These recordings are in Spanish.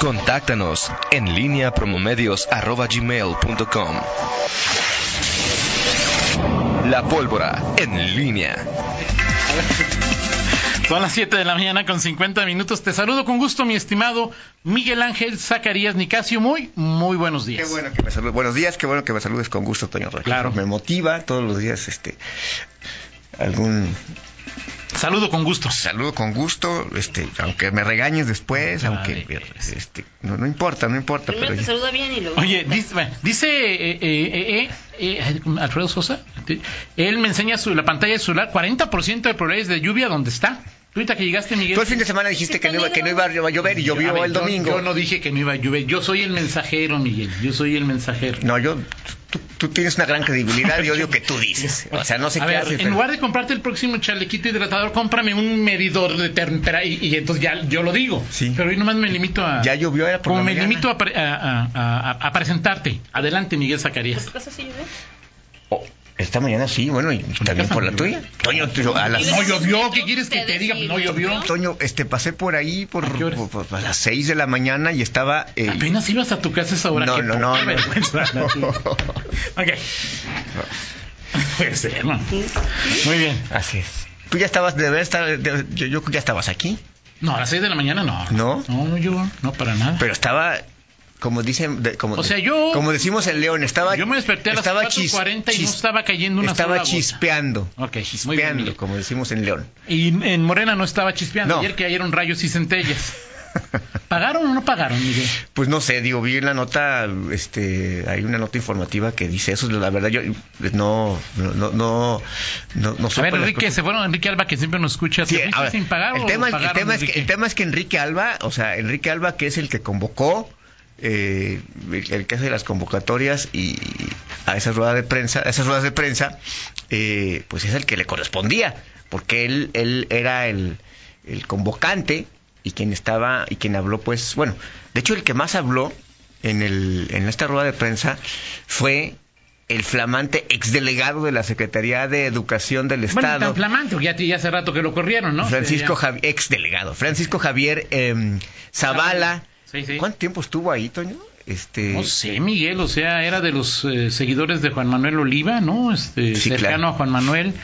Contáctanos en línea promomedios.com. La pólvora en línea. Son las 7 de la mañana con 50 minutos. Te saludo con gusto, mi estimado Miguel Ángel Zacarías Nicasio. Muy, muy buenos días. Qué bueno que me saludes. Buenos días, qué bueno que me saludes con gusto, Toño Rocha. Claro. Me motiva todos los días este algún Saludo con gusto. saludo con gusto, este, aunque me regañes después, aunque pues. este, no, no importa, no importa, Primero pero te ya- saluda bien y luego. Oye, dice, dice eh, eh, eh, eh, Alfredo Sosa, él me enseña su, la pantalla de su celular, 40% de probabilidades de lluvia, ¿dónde está? Tú ahorita que llegaste, Miguel. tú el fin de semana dijiste que no, iba, que no iba a llover y llovió ver, el domingo. Yo, no dije que no iba a llover. Yo soy el mensajero, Miguel. Yo soy el mensajero. No, yo, tú, tú tienes una gran credibilidad y yo digo que tú dices. O sea, no sé a qué ver, haces. en pero- lugar de comprarte el próximo chalequito hidratador, cómprame un medidor de temperatura y, y entonces ya yo lo digo. Sí. Pero hoy nomás me limito a. Ya llovió, era por Como la me mañana. limito a, pre- a- a- a- a presentarte. Adelante, Miguel ¿En Zacarías. tu casa sí llovió? Oh, esta mañana sí, bueno, y también por la tuya. Toño, tú- a las No llovió, ¿qué quieres que te diga? No llovió. Toño, este, pasé por ahí por, ¿A qué horas? por- por- a las 6 de la mañana y estaba... eh, Apenas ibas a tu casa esa hora. No, no, no, vergüenza. Ok. Puede ser, ¿no? Muy bien. Así es. Tú ya estabas, debe estar, de- yo, yo ya estabas aquí, No, a las 6 de la mañana no. ¿No? No, no yo, no, para nada. pero estaba, como dicen, de- como, O sea, yo- como decimos en León, estaba, Yo me desperté a las estaba 4:40 y no estaba cayendo una estaba sola chispeando, Ok, muy bien, chispeando, Miguel. como decimos en León. Y en Morena no estaba chispeando. No. Ayer que cayeron rayos y centellas. ¿Pagaron o no pagaron, Miguel? Pues no sé, digo, vi en la nota, este, hay una nota informativa que dice eso, la verdad yo no, no, no, no, no, A ver, Enrique, se fueron Enrique Alba, que siempre nos escucha. Sí, ¿te fuiste ahora, sin pagar el tema es que Enrique Alba, o sea, Enrique Alba, que es el que convocó, eh, el, que hace las convocatorias y a esa rueda de prensa, a esas ruedas de prensa, eh, pues es el que le correspondía, porque él, él era el, el convocante y quien estaba y quien habló, pues, bueno, de hecho el que más habló en el, en esta rueda de prensa fue el flamante exdelegado de la Secretaría de Educación del Bueno, Estado. tan flamante, ya, ya hace rato que lo corrieron, ¿no? Francisco Javier, ex delegado, Francisco Javier eh, Zavala. Sí, sí. ¿Cuánto tiempo estuvo ahí, Toño? Este, No sé, Miguel, o sea, era de los eh, seguidores de Juan Manuel Oliva, ¿no? Este, Sí, cercano claro. a Juan Manuel.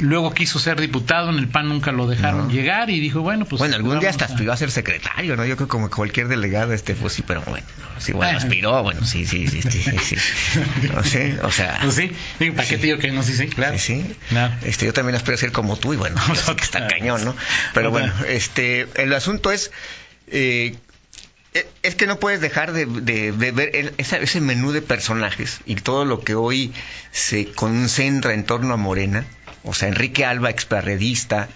Luego quiso ser diputado, en el PAN nunca lo dejaron No. llegar y dijo, bueno, pues... bueno, algún día hasta a- aspiró a ser secretario, ¿no? Yo creo que como cualquier delegado, este, pues sí, pero bueno, sí, bueno, Ah. aspiró, bueno, sí, sí, sí, sí, sí, sí. No sé, o sea, Pues sí, ¿para qué te digo que no? Sí, sí, claro. sí, sí. Claro. Este, yo también aspiro a ser como tú y bueno, que está cañón, ¿no? Pero bueno, este, el asunto es, eh, e- es que no puedes dejar de, de- de ver el- ese menú de personajes y todo lo que hoy se concentra en torno a Morena. O sea, Enrique Alba, experredista,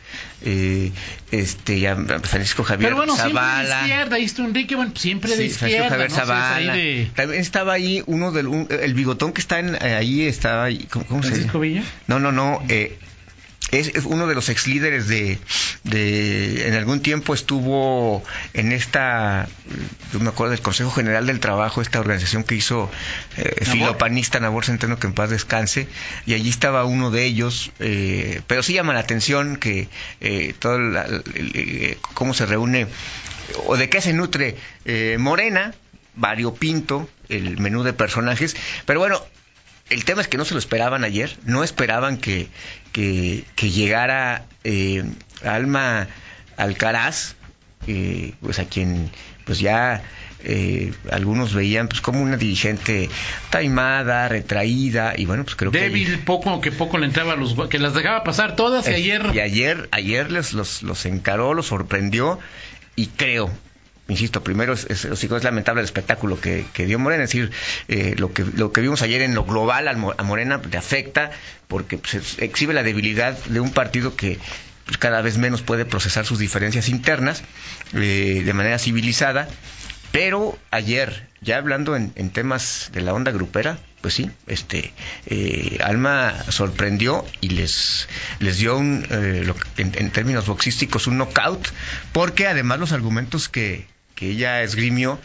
eh, este, ya, Francisco Javier Pero bueno, siempre de Zavala. izquierda, ahí está Enrique, bueno, siempre de Sí, izquierda, Francisco Javier ¿no? Sí, es Zavala. ahí de También estaba ahí uno del un- el bigotón que está en, eh, ahí, estaba ahí, ¿cómo, cómo se Francisco Villa. no, no, no. eh, es, es uno de los ex líderes de, de. En algún tiempo estuvo en esta. Yo me acuerdo del Consejo General del Trabajo, esta organización que hizo eh, ¿Nabor? filopanista Nabor Centeno, que en paz descanse. Y allí estaba uno de ellos. eh, pero sí llama la atención que eh, todo la- el- el- cómo se reúne o de qué se nutre eh, Morena, variopinto, el menú de personajes. Pero bueno, el tema es que no se lo esperaban ayer, no esperaban que, que, que llegara eh, Alma Alcaraz, eh, pues a quien pues ya eh, algunos veían pues como una dirigente taimada, retraída y bueno pues creo Débil, poco que poco le entraba a los que las dejaba pasar todas que y ayer y ayer ayer les los, los encaró, los sorprendió y creo insisto, primero es, lamentable el espectáculo que, dio Morena, es decir, eh, lo, que, lo que vimos ayer en lo global a Morena le afecta porque pues, es- exhibe la debilidad de un partido que pues, cada vez menos puede procesar sus diferencias internas eh, de manera civilizada, pero ayer, ya hablando en, en temas de la onda grupera, pues sí, este eh, Alma sorprendió y les les dio un eh, lo en, en términos boxísticos un knockout, porque además los argumentos que, que ella esgrimió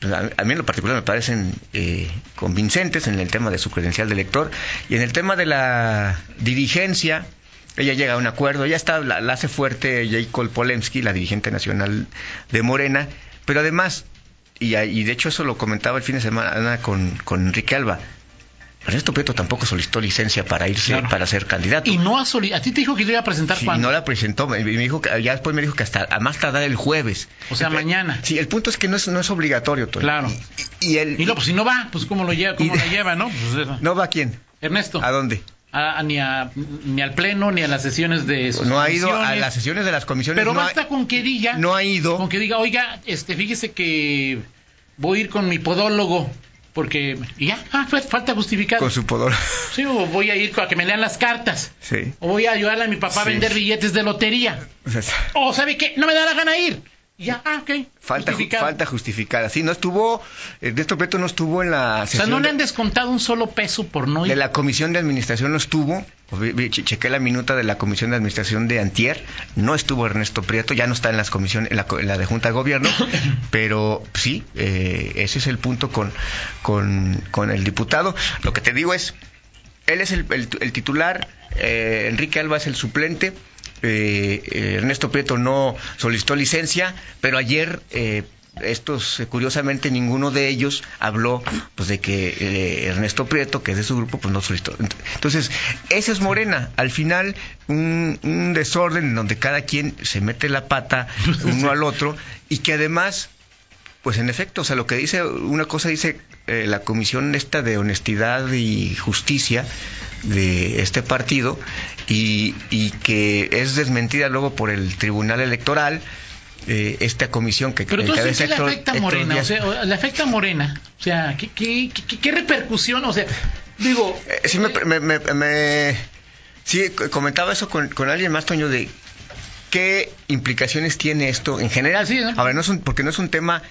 pues, a, mí en lo particular me parecen eh, convincentes en el tema de su credencial de elector y en el tema de la dirigencia ella llega a un acuerdo, ella está, la, la hace fuerte Jacob Polemski, la dirigente nacional de Morena, Pero además, y, y de hecho eso lo comentaba el fin de semana con, con Enrique Alba, Ernesto Prieto tampoco solicitó licencia para irse, Claro. para ser candidato. Y no ha soli- A ti te dijo que iba a presentar Sí, cuando. no la presentó, me, me dijo que, ya después me dijo que hasta a más tardar el jueves. O sea, El- mañana. Sí, el punto es que no es, no es obligatorio, Toño. Claro. Y, y el, Y no, pues si no va, pues cómo lo lleva, cómo Y- lleva, ¿no? Pues, ¿No va a quién? Ernesto. ¿A dónde? a- a- ni, a- ni al pleno, ni a las sesiones de sus No ha ido a las sesiones de las comisiones. Pero no ha- basta con que diga, no ha ido. con que diga, oiga, este, fíjese que voy a ir con mi podólogo, porque ya, ah, fa- falta justificar. con su poder. Sí, o voy a ir a que me lean las cartas. Sí. O voy a ayudarle a mi papá a vender billetes de lotería. O sea, O, ¿sabe qué? No me da la gana ir. Ya, ah, ok. falta, ju- justificado. falta justificar. Así no estuvo, Ernesto Prieto no estuvo en la O sea, sesión no le han descontado un solo peso por no ir. de la comisión de administración, no estuvo. Che- Chequé la minuta de la comisión de administración de Antier, no estuvo Ernesto Prieto, ya no está en las comisiones, en la, en la de Junta de Gobierno, pero sí, eh, ese es el punto con, con, con el diputado. Lo que te digo es, él es el, el- el titular, eh, Enrique Alba es el suplente. Eh, eh, Ernesto Prieto no solicitó licencia, pero ayer eh, estos, eh, curiosamente, ninguno de ellos habló pues de que eh, Ernesto Prieto, que es de su grupo, pues no solicitó. Ent- Entonces, esa es Morena. Al final, un, un desorden en donde cada quien se mete la pata uno al otro y que además pues en efecto, o sea, lo que dice, una cosa dice eh, la comisión esta de honestidad y justicia de este partido y, y que es desmentida luego por el Tribunal Electoral, eh, esta comisión que Pero entonces, ¿qué le afecta a Morena? O sea, ¿le afecta a Morena? O sea, ¿qué, qué, qué, qué repercusión? O sea, digo... Eh, sí, me, me- me- me- sí, comentaba eso con, con alguien más, Toño, de qué implicaciones tiene esto en general. Sí, ¿no? Es un- porque no es un tema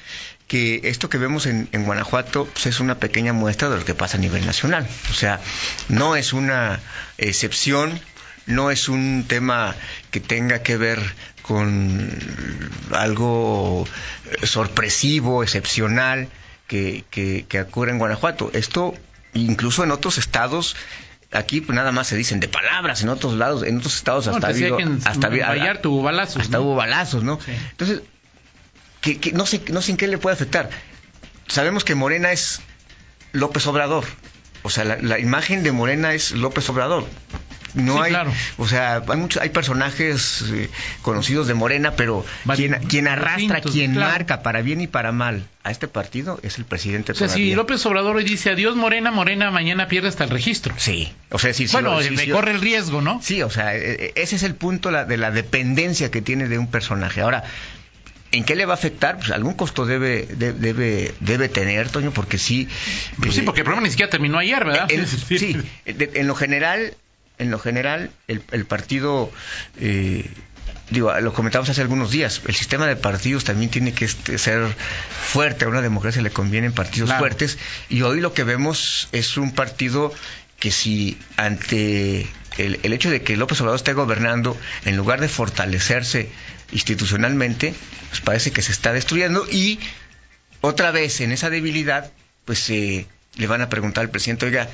que esto que vemos en, en Guanajuato pues, es una pequeña muestra de lo que pasa a nivel nacional. O sea, no es una excepción, no es un tema que tenga que ver con algo sorpresivo, excepcional, que, que, que ocurre en Guanajuato. Esto, incluso en otros estados, aquí pues nada más se dicen de palabras, en otros lados, en otros estados hasta habido- en, hasta en Vallarta hubo balazos. hasta ¿no? hubo balazos, ¿no? Sí. Entonces, que, que no sé, no sé en qué le puede afectar. Sabemos que Morena es López Obrador. O sea, la, la imagen de Morena es López Obrador. No Sí, hay, claro. o sea, hay muchos, hay personajes eh, conocidos de Morena, pero quien, quien arrastra, quien claro. marca para bien y para mal a este partido es el presidente. O sea, si. López Obrador hoy dice adiós Morena, Morena mañana pierde hasta el registro. Sí, o sea, sí, sí. bueno, sí, le sí, corre el riesgo, ¿no? Sí, o sea, e- e- ese es el punto la- de la dependencia que tiene de un personaje. Ahora, ¿en qué le va a afectar? Pues algún costo debe de- debe debe tener, Toño, porque sí. Pues sí, eh, porque el programa ni siquiera terminó ayer, ¿verdad? sí, en lo general, en lo general, el, el partido, eh, digo, lo comentamos hace algunos días, el sistema de partidos también tiene que este, ser fuerte, a una democracia le convienen partidos Claro. fuertes, y hoy lo que vemos es un partido que si ante el, el hecho de que López Obrador esté gobernando, en lugar de fortalecerse institucionalmente, pues parece que se está destruyendo y otra vez en esa debilidad, pues eh, le van a preguntar al presidente, oiga,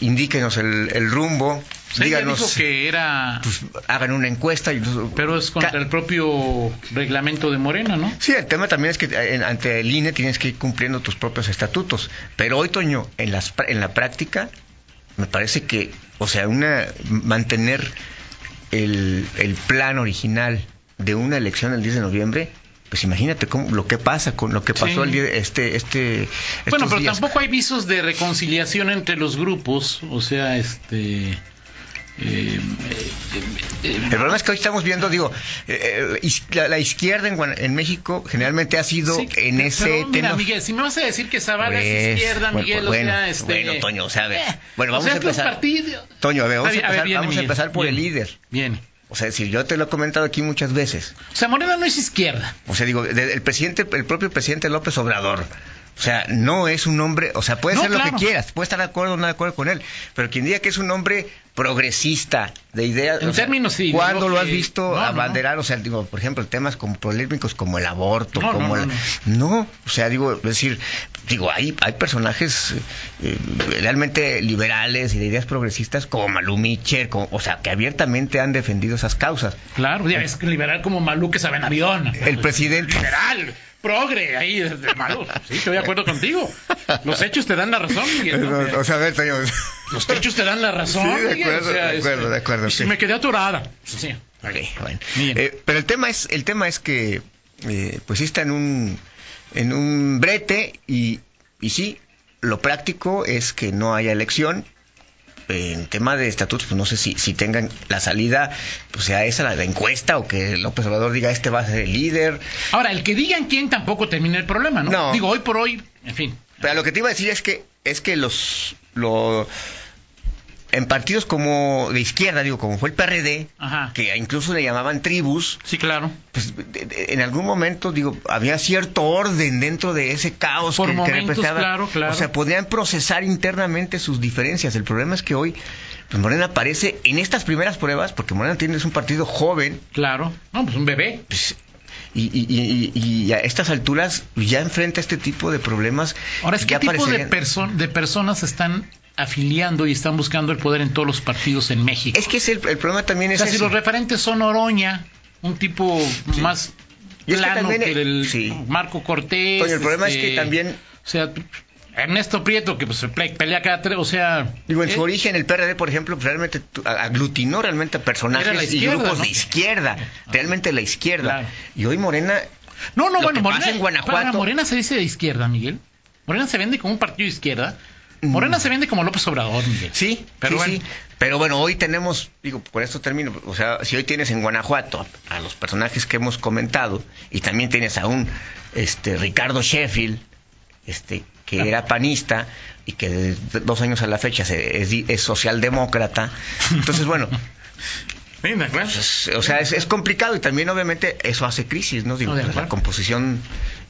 indíquenos el, el rumbo, Sí, díganos, dijo que era... pues, hagan una encuesta. Y, Pero es contra el propio reglamento de Morena, ¿no? Sí, el tema también es que eh, en- ante el INE tienes que ir cumpliendo tus propios estatutos. Pero hoy, Toño, en, las, en la práctica, me parece que, o sea, una mantener el, el plan original de una elección el 10 de noviembre, pues imagínate cómo, lo que pasa con lo que pasó Sí. el día, este, este, Bueno, pero días. tampoco hay visos de reconciliación entre los grupos, o sea, este... eh, eh, El problema es que hoy estamos viendo, digo, eh, eh, la, la izquierda en, México generalmente ha sido sí, en pero ese mira. Miguel, si me vas a decir que Zavala Pues, es izquierda, bueno, Miguel, bueno, o sea, este... bueno, Toño, o sea, a ver, eh, bueno, o vamos sea, a empezar. partidos- Toño, a ver, vamos, A ver, empezar, viene, vamos a empezar por el líder. Bien. O sea, si yo te lo he comentado aquí muchas veces. O sea, Morena no es izquierda. O sea, digo, de- el presidente, el propio presidente López Obrador O sea, no es un hombre, o sea, puede No, ser lo que quieras, puede estar de acuerdo o no de acuerdo con él, pero quien diga que es un hombre progresista, de ideas... En o sea, términos sí, ¿Cuándo lo has visto no, no, no. abanderar? O sea, digo, por ejemplo, temas como polémicos como el aborto, No, como no, la- no. o sea, digo, es decir, digo, hay, hay personajes eh, realmente liberales y de ideas progresistas como Malú Micher, como- o sea, que abiertamente han defendido esas causas. Claro, ya es liberal como Malú que sabe en avión. El presidente... Liberal, progre, ahí de de Malú. Sí, estoy de acuerdo contigo. Los hechos te dan la razón, Miguel. ¿no? O sea, a ver, Toño, Los hechos te dan la razón. Sí, de acuerdo, de acuerdo, este, de acuerdo, Y si sí. me quedé atorada. Sí. Ok, bueno. Eh, pero el tema es, el tema es que, eh, pues sí está en un, en un brete y, y sí, lo práctico es que no haya elección. En tema de estatutos, pues no sé si, si tengan la salida, pues sea esa la, la encuesta o que López Obrador diga este va a ser el líder. Ahora, el que digan quién tampoco termina el problema, ¿no? No. Digo, hoy por hoy, en fin. Pero lo que te iba a decir es que, es que los, lo, en partidos como de izquierda, digo, como fue el PRD, Ajá. que incluso le llamaban tribus, Sí, claro. pues, de- de- en algún momento, digo, había cierto orden dentro de ese caos Por que, que momentos, representaba. claro, claro. O sea, podían procesar internamente sus diferencias. El problema es que hoy, pues Morena aparece en estas primeras pruebas, porque Morena tiene es un partido joven, Claro. No, pues un bebé. pues, y, y- y- y- a estas alturas ya enfrenta este tipo de problemas. Ahora, es que ¿qué ya tipo de, perso- de personas están afiliando y están buscando el poder en todos los partidos en México? Es que es el, el problema también o es sea, si los referentes son Oroña, un tipo más Y es que plano también, que el sí. Marco Cortés. El problema es este, que también O sea, Ernesto Prieto, que pues pelea cada tres, o sea... Digo, en su eh, origen, el PRD, por ejemplo, pues, realmente aglutinó realmente a personajes y grupos ¿no? de izquierda, realmente la izquierda. Claro. Y hoy Morena, No, no, lo bueno, que Morena, pasa en Guanajuato- para, Morena se dice de izquierda, Miguel. Morena se vende como un partido de izquierda. Morena se vende como López Obrador, Miguel. sí, Pero sí, bueno. sí. Pero bueno, hoy tenemos, digo, por esto termino, o sea, si hoy tienes en Guanajuato a, los personajes que hemos comentado y también tienes a un este Ricardo Sheffield, este que era panista y que de dos años a la fecha se- es, es socialdemócrata. Entonces, bueno. Pues, o sea, es, es complicado y también obviamente eso hace crisis, ¿no? Digo, la composición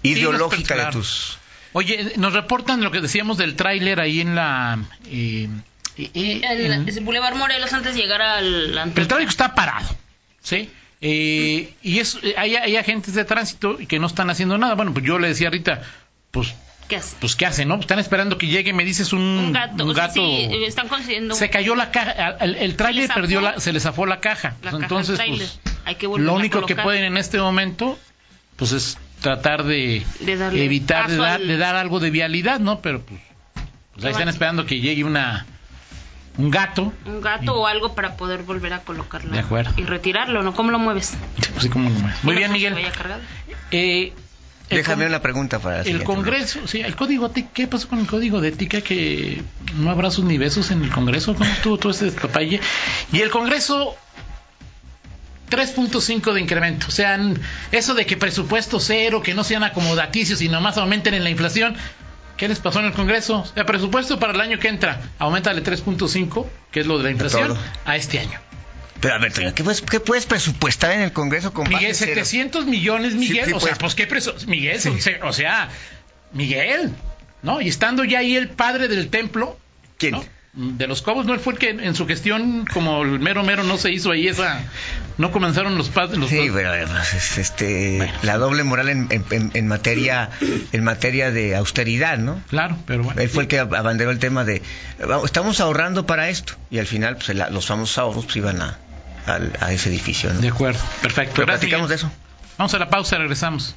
ideológica de tus... Oye, nos reportan lo que decíamos del tráiler ahí en la... eh, eh, eh, El, en- el Boulevard Morelos antes de llegar al... el tráfico está parado, ¿sí? Eh, y es, eh, hay, hay agentes de tránsito que no están haciendo nada. Bueno, pues yo le decía ahorita, pues, ¿Qué hace? pues ¿qué hacen, no? Están esperando que llegue, me dices un, Un gato. un sí, eh, están consiguiendo se cayó la caja, el, el tráiler perdió la, se le zafó la caja. la Pues, caja Entonces, pues, Hay que lo único que pueden en este momento, pues es tratar de, De darle evitar, de dar, al- de dar algo de vialidad, ¿no? Pero pues, pues ahí están esperando que llegue una un gato. Un gato o algo para poder volver a colocarlo. De acuerdo. Y retirarlo, ¿no? ¿Cómo lo mueves? Así como- muy bien, Que Miguel. vaya cargado. Eh, Déjame con- una pregunta para El. Congreso, sí, el código ¿qué pasó con el código de ética? Que no habrá sus ni besos en el Congreso, ¿cómo estuvo todo este despapalle? Y el Congreso, 3.5 de incremento, o sea, eso de que presupuesto cero, que no sean acomodaticios y nomás aumenten en la inflación, ¿qué les pasó en el Congreso? O sea, presupuesto para el año que entra, aumentale 3.5, que es lo de la inflación, a este año. Pero a ver, ¿qué puedes, qué puedes presupuestar en el Congreso con Miguel, base cero? 700 millones, Miguel. sí, o sea, pues. pues qué preso. Miguel, Sí. o sea- o sea, Miguel, ¿no? Y estando ya ahí el padre del templo. ¿Quién? ¿no? De los Cobos, ¿no? Él fue el que en su gestión, como el mero mero, no se hizo ahí esa. No comenzaron los padres. Los Sí, pero además, es, este, Bueno. la doble moral en, en- en- en materia en materia de austeridad, ¿no? Claro, pero bueno. Él fue el que abanderó el tema de "Vamos, estamos ahorrando para esto y al final pues, la- los famosos ahorros pues, iban a, a ese edificio, ¿no? De acuerdo, perfecto. Pero Gracias, platicamos de eso. Vamos a la pausa, regresamos.